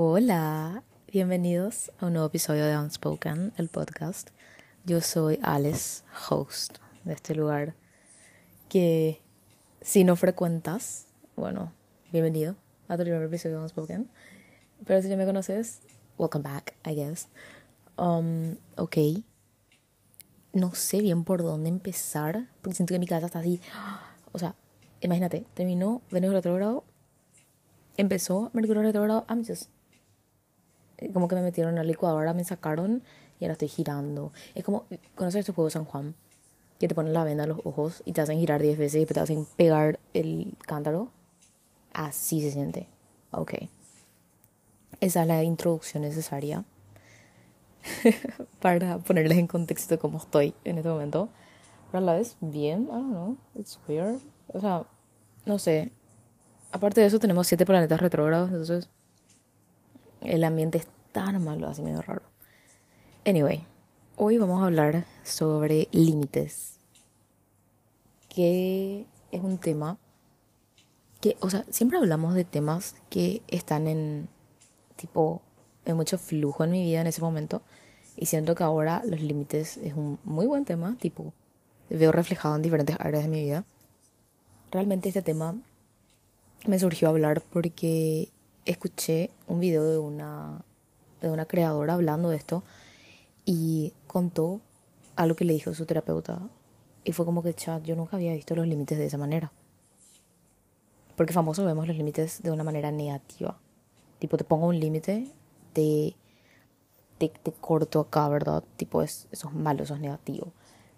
Hola, bienvenidos a un nuevo episodio de Unspoken, el podcast. Yo soy Alice, host de este lugar que si no frecuentas, bueno, bienvenido a tu primer episodio de Unspoken. Pero si ya me conoces, welcome back, I guess. Um, ok. No sé bien por dónde empezar, porque siento que mi casa está así. O sea, imagínate, terminó Venus retrógrado, empezó Mercurio retrógrado, I'm just como que me metieron en la licuadora, me sacaron y ahora estoy girando. Es como, ¿conoces este juego San Juan? Que te ponen la venda en los ojos y te hacen girar 10 veces y te hacen pegar el cántaro. Así se siente. Ok. Esa es la introducción necesaria para ponerles en contexto cómo estoy en este momento. Pero a la vez, bien, I don't know, it's weird. O sea, no sé. Aparte de eso, tenemos siete planetas retrógrados, entonces el ambiente es tan malo, así medio raro. Anyway, hoy vamos a hablar sobre límites. Que es un tema que, o sea, siempre hablamos de temas que están en, tipo, en mucho flujo en mi vida en ese momento. Y siento que ahora los límites es un muy buen tema, tipo, veo reflejado en diferentes áreas de mi vida. Realmente este tema me surgió a hablar porque escuché un video de una, de una creadora hablando de esto y contó algo que le dijo su terapeuta. Y fue como que, chat, yo nunca había visto los límites de esa manera. Porque famoso vemos los límites de una manera negativa. Tipo, te pongo un límite, te, te, te, corto acá, ¿verdad? Tipo, es, eso es malo, eso es negativo.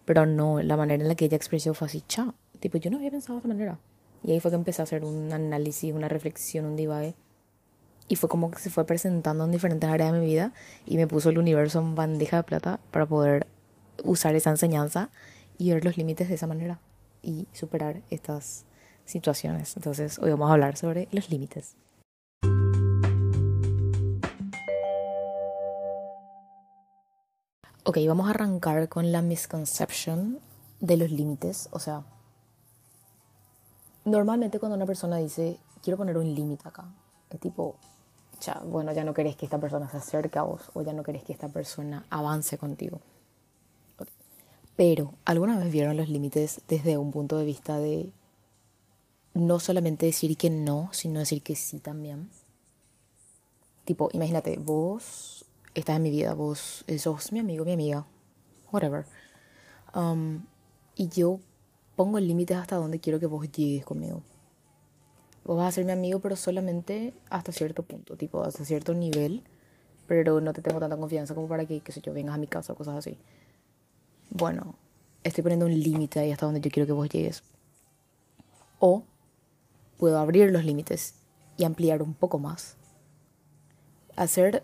Pero no, la manera en la que ella expresó fue así, chat. Tipo, yo no había pensado de esa manera. Y ahí fue que empecé a hacer un análisis, una reflexión, un divague y fue como que se fue presentando en diferentes áreas de mi vida y me puso el universo en bandeja de plata para poder usar esa enseñanza y ver los límites de esa manera y superar estas situaciones. Entonces hoy vamos a hablar sobre los límites. Ok, vamos a arrancar con la misconception de los límites. O sea, normalmente cuando una persona dice, quiero poner un límite acá, es tipo, bueno, ya no querés que esta persona se acerque a vos o ya no querés que esta persona avance contigo. Pero, ¿alguna vez vieron los límites desde un punto de vista de no solamente decir que no, sino decir que sí también? Tipo, imagínate, vos estás en mi vida, vos sos mi amigo, mi amiga, whatever. Um, y yo pongo límites hasta donde quiero que vos llegues conmigo vos vas a ser mi amigo, pero solamente hasta cierto punto, tipo hasta cierto nivel, pero no te tengo tanta confianza como para que, qué sé yo, vengas a mi casa o cosas así. Bueno, estoy poniendo un límite ahí hasta donde yo quiero que vos llegues. O puedo abrir los límites y ampliar un poco más. Hacer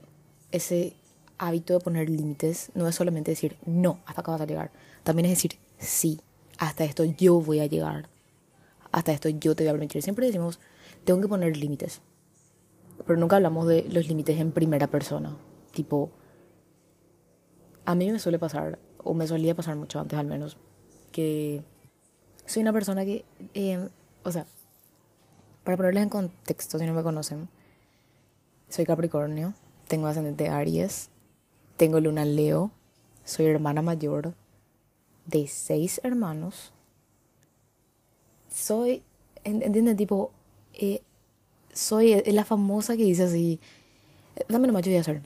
ese hábito de poner límites no es solamente decir no, hasta acá vas a llegar. También es decir sí, hasta esto yo voy a llegar hasta esto yo te voy a permitir. Siempre decimos, tengo que poner límites. Pero nunca hablamos de los límites en primera persona. Tipo, a mí me suele pasar, o me solía pasar mucho antes al menos, que soy una persona que, eh, o sea, para ponerles en contexto, si no me conocen, soy Capricornio, tengo ascendente Aries, tengo luna Leo, soy hermana mayor de seis hermanos soy, ¿entiendes? Tipo, eh, soy la famosa que dice así, dame nomás, yo voy hacer.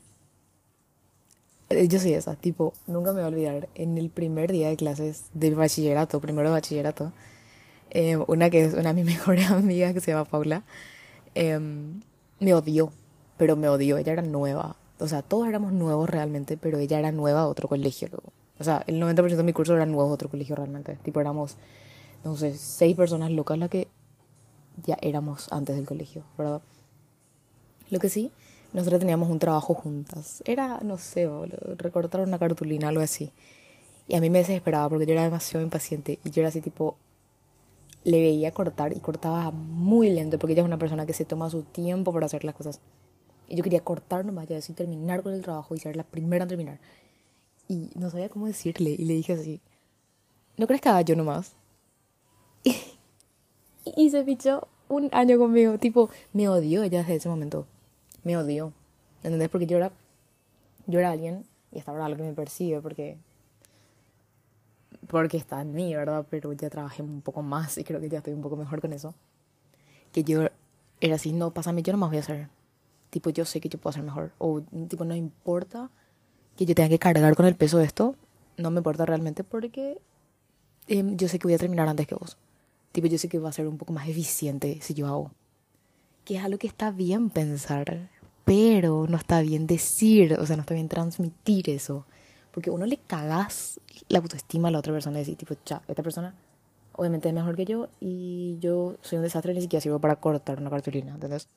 Eh, yo soy esa, tipo, nunca me voy a olvidar, en el primer día de clases de bachillerato, primero de bachillerato, eh, una que es una de mis mejores amigas que se llama Paula, em, me odió, pero me odió, ella era nueva, o sea, todos éramos nuevos realmente, pero ella era nueva a otro colegio. O sea, el 90% de mi curso era nuevo a otro colegio realmente, tipo, éramos sé, seis personas locas las que ya éramos antes del colegio, ¿verdad? Lo que sí, nosotros teníamos un trabajo juntas. Era, no sé, recortar una cartulina, algo así. Y a mí me desesperaba porque yo era demasiado impaciente y yo era así tipo, le veía cortar y cortaba muy lento porque ella es una persona que se toma su tiempo para hacer las cosas. Y yo quería cortar nomás, ya así terminar con el trabajo y ser la primera en terminar. Y no sabía cómo decirle y le dije así, ¿no crees que haga yo nomás? Y se fichó un año conmigo. Tipo, me odió ella desde ese momento. Me odió. ¿Entendés? Porque yo era, yo era alguien, y hasta ahora lo que me percibe, porque, porque está en mí, ¿verdad? Pero ya trabajé un poco más y creo que ya estoy un poco mejor con eso. Que yo era así, no, pásame, yo no más voy a hacer. Tipo, yo sé que yo puedo hacer mejor. O, tipo, no importa que yo tenga que cargar con el peso de esto, no me importa realmente porque em, yo sé que voy a terminar antes que vos. Tipo, yo sé que va a ser un poco más eficiente si yo hago. Que es algo que está bien pensar, pero no está bien decir, o sea, no está bien transmitir eso. Porque uno le cagas la autoestima a la otra persona y decir, tipo, cha, esta persona obviamente es mejor que yo y yo soy un desastre, ni siquiera sirvo para cortar una cartulina, ¿entendés?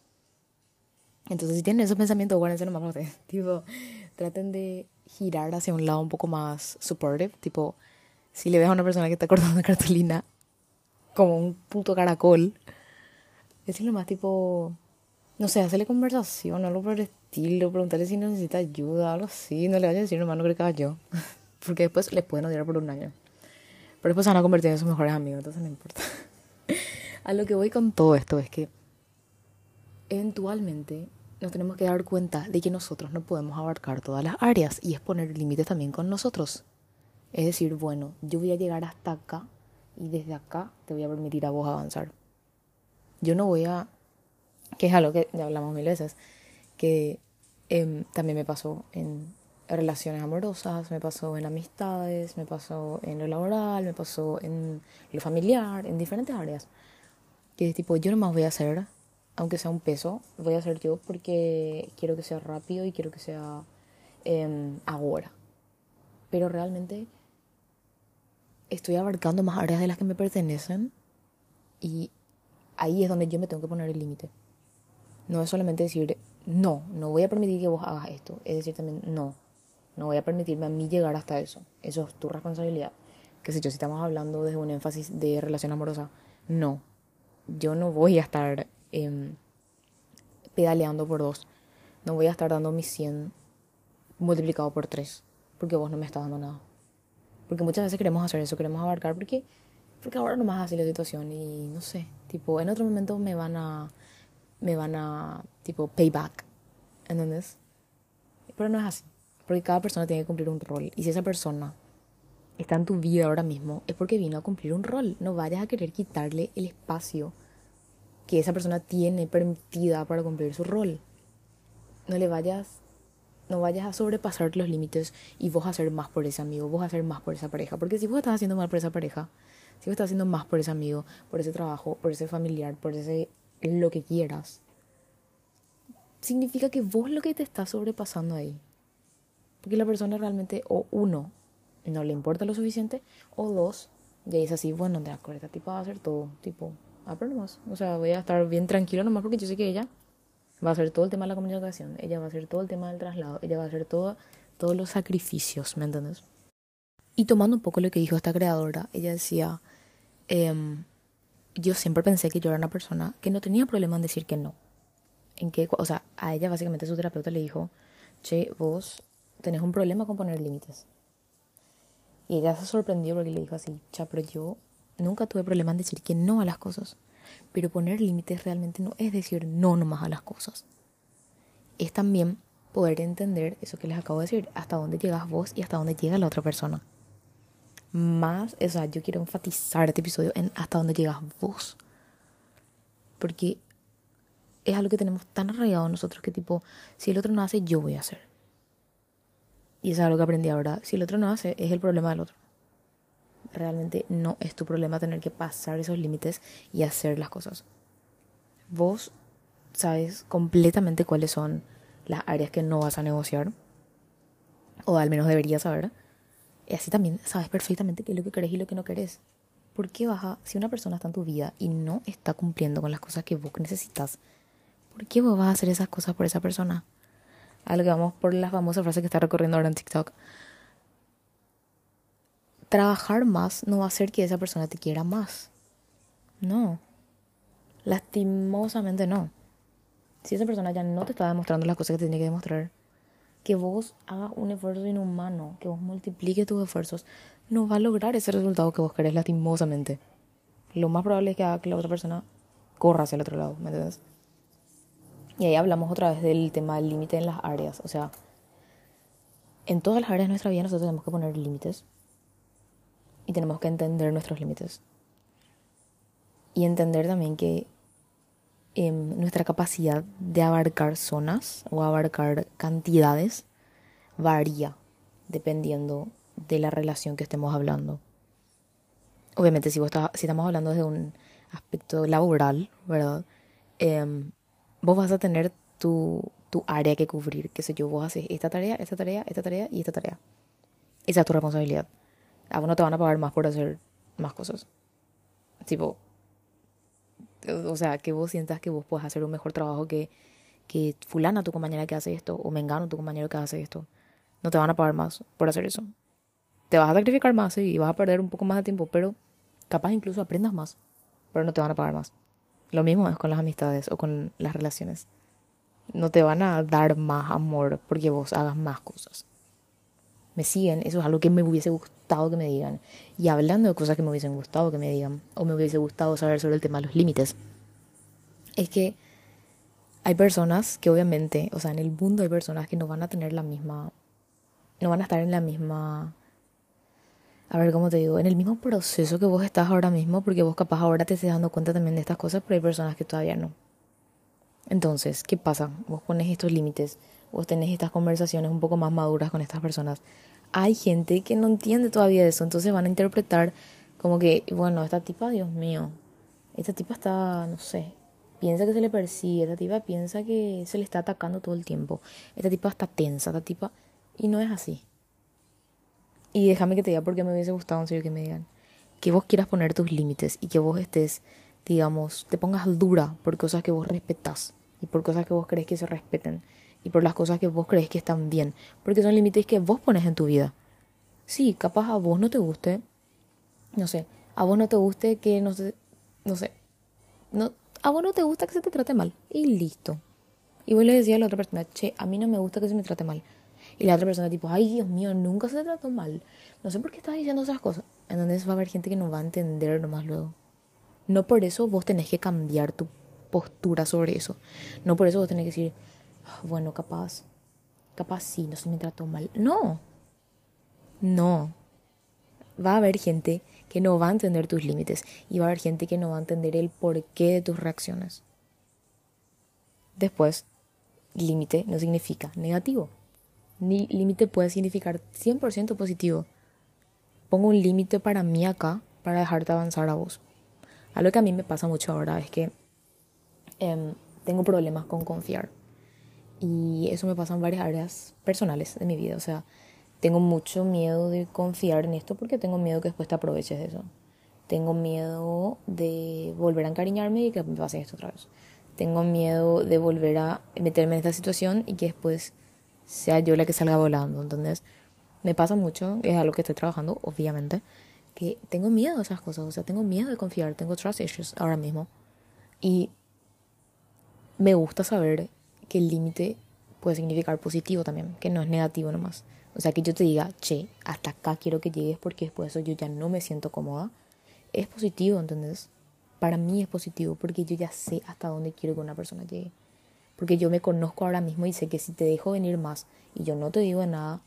Entonces, si tienen esos pensamientos, guárdense nomás ustedes. Tipo, traten de girar hacia un lado un poco más supportive. Tipo, si le ves a una persona que está cortando una cartulina como un puto caracol, decirle más tipo, no sé, hacerle conversación, algo por el estilo, preguntarle si necesita ayuda, algo así. No le vayas a decir, nomás no creo que yo. Porque después les pueden odiar por un año. Pero después se van a convertir en sus mejores amigos, entonces no importa. a lo que voy con todo esto es que eventualmente nos tenemos que dar cuenta de que nosotros no podemos abarcar todas las áreas y es poner límites también con nosotros. Es decir, bueno, yo voy a llegar hasta acá y desde acá te voy a permitir a vos avanzar. Yo no voy a, que es algo que ya hablamos mil veces, que em, también me pasó en relaciones amorosas, me pasó en amistades, me pasó en lo laboral, me pasó en lo familiar, en diferentes áreas. Que es tipo, yo no más voy a hacer aunque sea un peso, voy a hacer yo porque quiero que sea rápido y quiero que sea em, ahora. Pero realmente estoy abarcando más áreas de las que me pertenecen y ahí es donde yo me tengo que poner el límite. No es solamente decir, no, no voy a permitir que vos hagas esto. Es decir también, no, no voy a permitirme a mí llegar hasta eso. Eso es tu responsabilidad. Que si yo, si estamos hablando desde un énfasis de relación amorosa, no. Yo no voy a estar Em, pedaleando por dos. No voy a estar dando mis 100 multiplicado por 3 porque vos no me estás dando nada. Porque muchas veces queremos hacer eso, queremos abarcar porque, porque ahora nomás así la situación y no sé, tipo, en otro momento me van a, me van a, tipo, payback, ¿entendés? Pero no es así, porque cada persona tiene que cumplir un rol y si esa persona está en tu vida ahora mismo es porque vino a cumplir un rol, no vayas a querer quitarle el espacio que esa persona tiene permitida para cumplir su rol. No le vayas, no vayas a sobrepasar los límites y vos a hacer más por ese amigo, vos a hacer más por esa pareja. Porque si vos estás haciendo mal por esa pareja, si vos estás haciendo más por ese amigo, por ese trabajo, por ese familiar, por ese lo que quieras, significa que vos lo que te está sobrepasando ahí. Porque la persona realmente, o uno, no le importa lo suficiente, o dos, ya es así, bueno, de acuerdo, tipa va a hacer todo, tipo, ah, pero nomás. O sea, voy a estar bien tranquilo nomás porque yo sé que ella va a hacer todo el tema de la comunicación, ella va a hacer todo el tema del traslado, ella va a hacer todo, todos los sacrificios, ¿me entiendes? Y tomando un poco lo que dijo esta creadora, ella decía, em, yo siempre pensé que yo era una persona que no tenía problema en decir que no. En que, o sea, a ella básicamente su terapeuta le dijo, che, vos tenés un problema con poner límites. Y ella se sorprendió porque le dijo así, cha, pero yo Nunca tuve problema en decir que no a las cosas. Pero poner límites realmente no es decir no nomás a las cosas. Es también poder entender eso que les acabo de decir, hasta dónde llegas vos y hasta dónde llega la otra persona. Más, o sea, yo quiero enfatizar este episodio en hasta dónde llegas vos. Porque es algo que tenemos tan arraigado nosotros que tipo, si el otro no hace, yo voy a hacer. Y eso es algo que aprendí ahora. Si el otro no hace, es el problema del otro realmente no es tu problema tener que pasar esos límites y hacer las cosas. Vos sabes completamente cuáles son las áreas que no vas a negociar, o al menos deberías saber. Y así también sabes perfectamente qué es lo que querés y lo que no querés. ¿Por qué vas a, si una persona está en tu vida y no está cumpliendo con las cosas que vos necesitas, ¿por qué vos vas a hacer esas cosas por esa persona? Algo vamos por la famosa frase que está recorriendo ahora en TikTok trabajar más no va a hacer que esa persona te quiera más. No. Lastimosamente no. Si esa persona ya no te está demostrando las cosas que te tiene que demostrar, que vos hagas un esfuerzo inhumano, que vos multipliques tus esfuerzos, no va a lograr ese resultado que vos querés lastimosamente. Lo más probable es que haga que la otra persona corra hacia el otro lado, ¿me entiendes? Y ahí hablamos otra vez del tema del límite en las áreas. O sea, en todas las áreas de nuestra vida nosotros tenemos que poner límites. Y tenemos que entender nuestros límites. Y entender también que em, nuestra capacidad de abarcar zonas o abarcar cantidades varía dependiendo de la relación que estemos hablando. Obviamente, si, vos si estamos hablando de un aspecto laboral, ¿verdad? Em, vos vas a tener tu, tu área que cubrir, qué sé yo, vos haces esta tarea, esta tarea, esta tarea y esta tarea. Esa es tu responsabilidad. A vos no te van a pagar más por hacer más cosas. Tipo, o sea, que vos sientas que vos puedes hacer un mejor trabajo que, que fulana, tu compañera que hace esto, o mengano, tu compañero que hace esto. No te van a pagar más por hacer eso. Te vas a sacrificar más y vas a perder un poco más de tiempo, pero capaz incluso aprendas más, pero no te van a pagar más. Lo mismo es con las amistades o con las relaciones. No te van a dar más amor porque vos hagas más cosas. Me siguen, eso es algo que me hubiese gustado que me digan. Y hablando de cosas que me hubiesen gustado que me digan, o me hubiese gustado saber sobre el tema de los límites, es que hay personas que obviamente, o sea, en el mundo hay personas que no van a tener la misma, no van a estar en la misma a ver cómo te digo, en el mismo proceso que vos estás ahora mismo, porque vos capaz ahora te estés dando cuenta también de estas cosas, pero hay personas que todavía no. Entonces, ¿qué pasa? Vos pones estos límites, vos tenés estas conversaciones un poco más maduras con estas personas. Hay gente que no entiende todavía eso, entonces van a interpretar como que, bueno, esta tipa, Dios mío, esta tipa está, no sé, piensa que se le persigue, esta tipa piensa que se le está atacando todo el tiempo, esta tipa está tensa, esta tipa, y no es así. Y déjame que te diga porque me hubiese gustado en serio que me digan que vos quieras poner tus límites y que vos estés, digamos, te pongas dura por cosas que vos respetas y por cosas que vos crees que se respeten y por las cosas que vos crees que están bien, porque son límites que vos pones en tu vida. Sí, capaz a vos no te guste, no sé, a vos no te guste que no sé, no sé, no, a vos no te gusta que se te trate mal y listo. Y vos le decías a la otra persona, che, a mí no me gusta que se me trate mal. Y la otra persona tipo, ay Dios mío, nunca se trató mal. No sé por qué estás diciendo esas cosas. Entonces va a haber gente que no va a entender nomás luego. No por eso vos tenés que cambiar tu postura sobre eso. No por eso vos tenés que decir, bueno, capaz, capaz sí, no se me trató mal. No, no. Va a haber gente que no va a entender tus límites y va a haber gente que no va a entender el porqué de tus reacciones. Después, límite no significa negativo ni límite puede significar 100% positivo. Pongo un límite para mí acá para dejarte avanzar a vos. Algo que a mí me pasa mucho ahora es que em, tengo problemas con confiar. Y eso me pasa en varias áreas personales de mi vida. O sea, tengo mucho miedo de confiar en esto porque tengo miedo que después te aproveches de eso. Tengo miedo de volver a encariñarme y que me pase esto otra vez. Tengo miedo de volver a meterme en esta situación y que después sea yo la que salga volando. Entonces, me pasa mucho, es algo que estoy trabajando, obviamente, que tengo miedo a esas cosas, o sea, tengo miedo de confiar, tengo trust issues ahora mismo. Y me gusta saber que el límite puede significar positivo también, que no es negativo nomás. O sea, que yo te diga, che, hasta acá quiero que llegues porque después de eso yo ya no me siento cómoda. Es positivo, ¿entendés? Para mí es positivo porque yo ya sé hasta dónde quiero que una persona llegue. Porque yo me conozco ahora mismo y sé que si te dejo venir más y yo no te digo nada,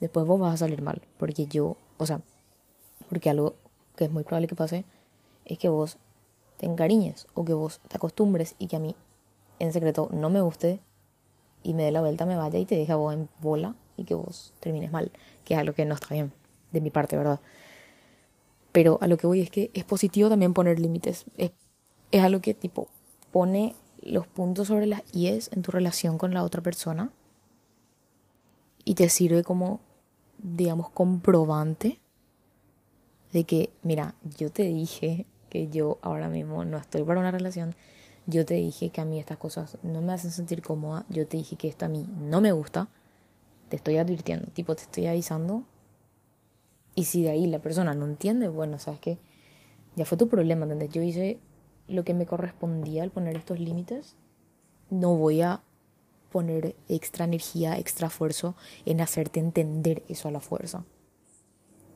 después vos vas a salir mal. Porque yo, o sea, porque algo que es muy probable que pase es que vos te encariñes o que vos te acostumbres y que a mí en secreto no me guste y me dé la vuelta, me vaya y te deje a vos en bola y que vos termines mal, que es algo que no está bien de mi parte, ¿verdad? Pero a lo que voy es que es positivo también poner límites. Es, es algo que tipo pone los puntos sobre las IES en tu relación con la otra persona y te sirve como, digamos, comprobante de que, mira, yo te dije que yo ahora mismo no estoy para una relación, yo te dije que a mí estas cosas no me hacen sentir cómoda, yo te dije que esto a mí no me gusta, te estoy advirtiendo, tipo, te estoy avisando. Y si de ahí la persona no entiende, bueno, sabes que ya fue tu problema, ¿entendés? Yo hice lo que me correspondía al poner estos límites, no voy a poner extra energía, extra esfuerzo en hacerte entender eso a la fuerza.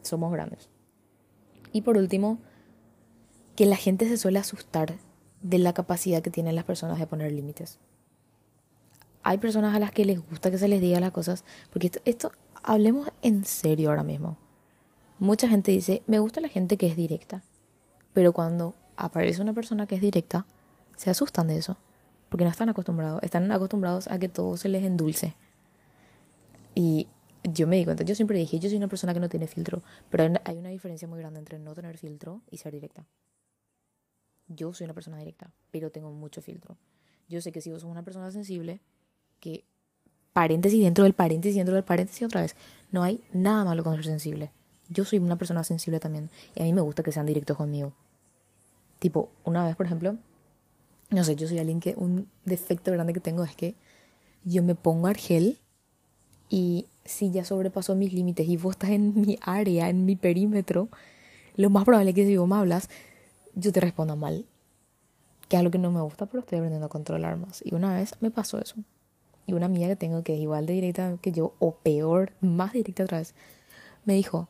Somos grandes. Y por último, que la gente se suele asustar de la capacidad que tienen las personas de poner límites. hay personas a las que les gusta que se les diga las cosas, porque esto, hablemos en serio ahora mismo. Mucha gente dice, me gusta la gente que es directa, pero cuando aparece una persona que es directa, se asustan de eso, porque no están acostumbrados, están acostumbrados a que todo se les endulce. Y yo me di cuenta, yo siempre dije, yo soy una persona que no tiene filtro, pero hay una diferencia muy grande entre no tener filtro y ser directa. Yo soy una persona directa, pero tengo mucho filtro. Yo sé que si vos sos una persona sensible, que paréntesis dentro del paréntesis dentro del paréntesis otra vez, no hay nada malo con ser sensible. Yo soy una persona sensible también y a mí me gusta que sean directos conmigo. Tipo, una vez, por ejemplo, no sé, yo soy alguien que un defecto grande que tengo es que yo me pongo argel y si ya sobrepasó mis límites y vos estás en mi área, en mi perímetro, lo más probable es que si vos me hablas, yo te responda mal. Que es algo que no me gusta, pero estoy aprendiendo a controlar más. Y una vez me pasó eso. Y una amiga que tengo que es igual de directa que yo, o peor, más directa otra vez, me dijo,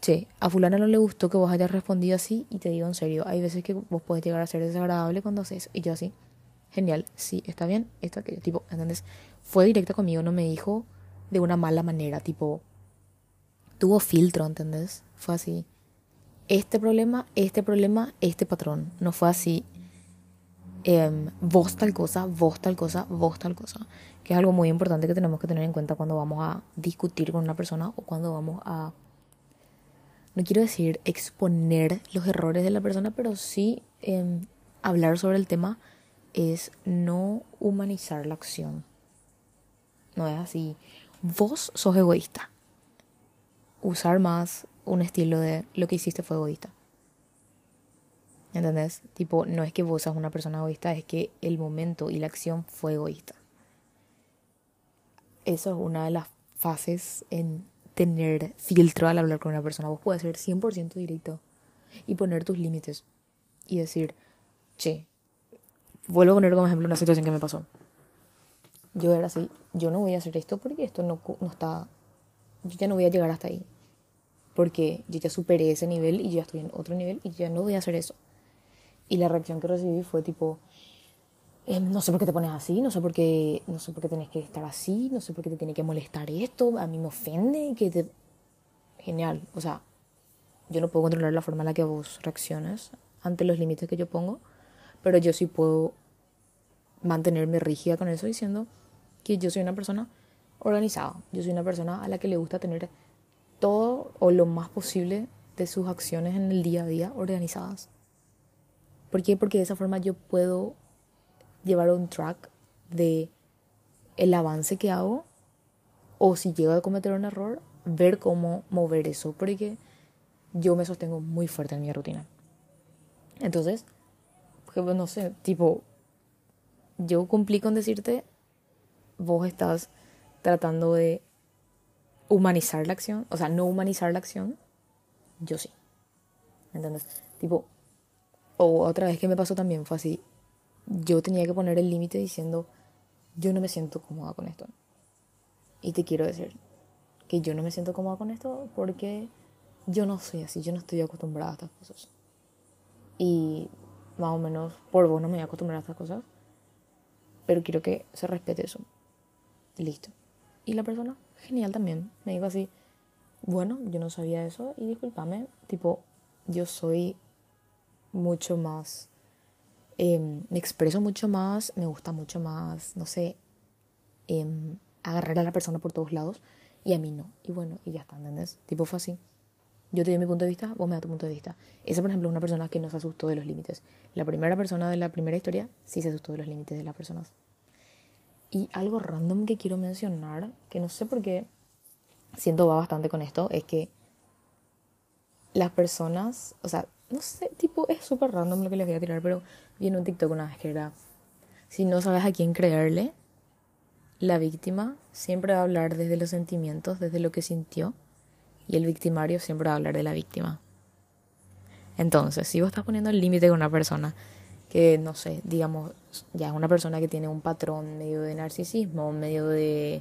che, a fulana no le gustó que vos hayas respondido así y te digo en serio, hay veces que vos podés llegar a ser desagradable cuando haces Y yo así, genial, sí, está bien, esto, aquello. Tipo, ¿entendés? Fue directa conmigo, no me dijo de una mala manera, tipo, tuvo filtro, ¿entendés? Fue así este problema, este problema, este patrón. No fue así. Em, vos tal cosa, vos tal cosa, vos tal cosa. Que es algo muy importante que tenemos que tener en cuenta cuando vamos a discutir con una persona o cuando vamos a, no quiero decir exponer los errores de la persona, pero sí em, hablar sobre el tema es no humanizar la acción. No es así. Vos sos egoísta. Usar más un estilo de lo que hiciste fue egoísta. ¿Entendés? Tipo, no es que vos seas una persona egoísta, es que el momento y la acción fue egoísta. Eso es una de las fases en tener filtro al hablar con una persona. Vos puedes ser 100% directo y poner tus límites y decir, che, vuelvo a poner como ejemplo una situación que me pasó. Yo era así, yo no voy a hacer esto porque esto no, no está, yo ya no voy a llegar hasta ahí porque yo ya superé ese nivel y ya estoy en otro nivel y ya no voy a hacer eso. Y la reacción que recibí fue tipo, em, no sé por qué te pones así, no sé por qué, no sé por qué tenés que estar así, no sé por qué te tiene que molestar esto, a mí me ofende, que te... Genial, o sea, yo no puedo controlar la forma en la que vos reaccionas ante los límites que yo pongo, pero yo sí puedo mantenerme rígida con eso diciendo que yo soy una persona organizada, yo soy una persona a la que le gusta tener todo o lo más posible de sus acciones en el día a día organizadas. ¿Por qué? Porque de esa forma yo puedo llevar un track de el avance que hago o si llego a cometer un error, ver cómo mover eso, porque yo me sostengo muy fuerte en mi rutina. Entonces, no sé, tipo, yo cumplí con decirte, vos estás tratando de humanizar la acción, o sea, no humanizar la acción, yo sí. ¿Entendés? Tipo, o otra vez que me pasó también fue así, yo tenía que poner el límite diciendo, yo no me siento cómoda con esto. Y te quiero decir que yo no me siento cómoda con esto porque yo no soy así, yo no estoy acostumbrada a estas cosas. Y más o menos por vos no me voy a acostumbrar a estas cosas, pero quiero que se respete eso. Listo. Y la persona genial también. Me dijo así, bueno, yo no sabía eso y discúlpame, tipo, yo soy mucho más, em, me expreso mucho más, me gusta mucho más, no sé, em, agarrar a la persona por todos lados y a mí no. Y bueno, y ya está, ¿entendés? Tipo, fue así. Yo te doy mi punto de vista, vos me das tu punto de vista. Esa, por ejemplo, es una persona que no se asustó de los límites. La primera persona de la primera historia sí se asustó de los límites de las personas. Y algo random que quiero mencionar, que no sé por qué siento va bastante con esto, es que las personas, o sea, no sé, tipo, es súper random lo que les voy a tirar, pero vi en un TikTok una vez que era, si no sabes a quién creerle, la víctima siempre va a hablar desde los sentimientos, desde lo que sintió, y el victimario siempre va a hablar de la víctima. Entonces, si vos estás poniendo el límite con una persona que, no sé, digamos, ya es una persona que tiene un patrón medio de narcisismo, medio de,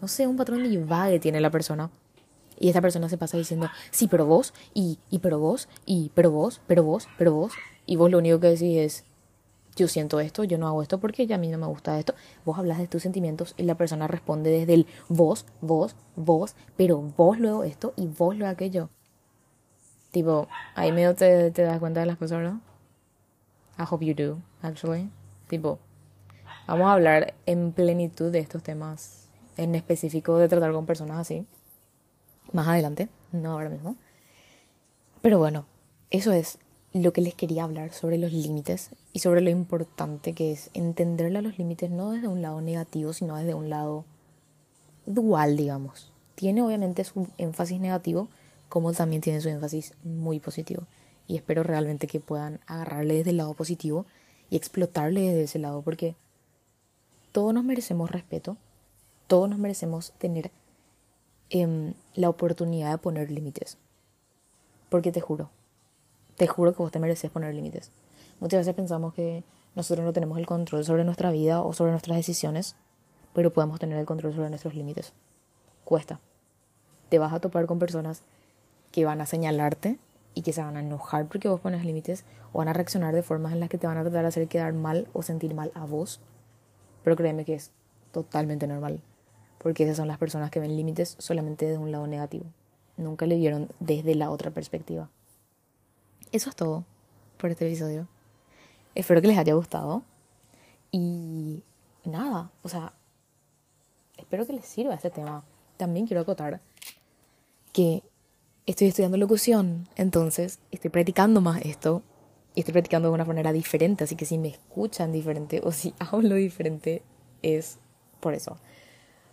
no sé, un patrón de vague tiene la persona. Y esta persona se pasa diciendo, sí, pero vos, y, y pero vos, y pero vos, pero vos, pero vos. Y vos lo único que decís es, yo siento esto, yo no hago esto porque ya a mí no me gusta esto. Vos hablas de tus sentimientos y la persona responde desde el vos, vos, vos, pero vos luego esto y vos luego aquello. Tipo, ahí medio te, te das cuenta de las cosas, ¿no? I hope you do, actually. Tipo, vamos a hablar en plenitud de estos temas, en específico de tratar con personas así. Más adelante, no ahora mismo. Pero bueno, eso es lo que les quería hablar sobre los límites y sobre lo importante que es entenderle los límites no desde un lado negativo, sino desde un lado dual, digamos. Tiene obviamente su énfasis negativo, como también tiene su énfasis muy positivo. Y espero realmente que puedan agarrarle desde el lado positivo y explotarle desde ese lado, porque todos nos merecemos respeto, todos nos merecemos tener em, la oportunidad de poner límites. Porque te juro, te juro que vos te mereces poner límites. Muchas veces pensamos que nosotros no tenemos el control sobre nuestra vida o sobre nuestras decisiones, pero podemos tener el control sobre nuestros límites. Cuesta. Te vas a topar con personas que van a señalarte y que se van a enojar porque vos pones límites o van a reaccionar de formas en las que te van a tratar de hacer quedar mal o sentir mal a vos. Pero créeme que es totalmente normal, porque esas son las personas que ven límites solamente de un lado negativo. Nunca le vieron desde la otra perspectiva. Eso es todo por este episodio. Espero que les haya gustado. Y nada, o sea, espero que les sirva este tema. También quiero acotar que estoy estudiando locución, entonces estoy practicando más esto y estoy practicando de una manera diferente, así que si me escuchan diferente o si hablo diferente es por eso.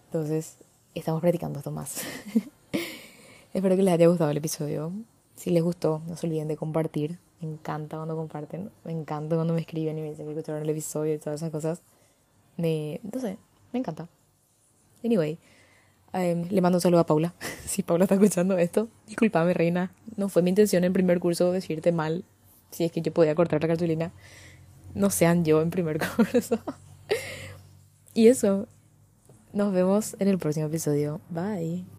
Entonces, estamos practicando esto más. Espero que les haya gustado el episodio. Si les gustó, no se olviden de compartir. Me encanta cuando comparten. Me encanta cuando me escriben y me dicen que escucharon el episodio y todas esas cosas. Me, no sé, me encanta. Anyway, em, le mando un saludo a Paula. si Paula está escuchando esto, discúlpame, reina. No fue mi intención en primer curso decirte mal. Si es que yo podía cortar la cartulina. No sean yo en primer curso. y eso. Nos vemos en el próximo episodio. Bye.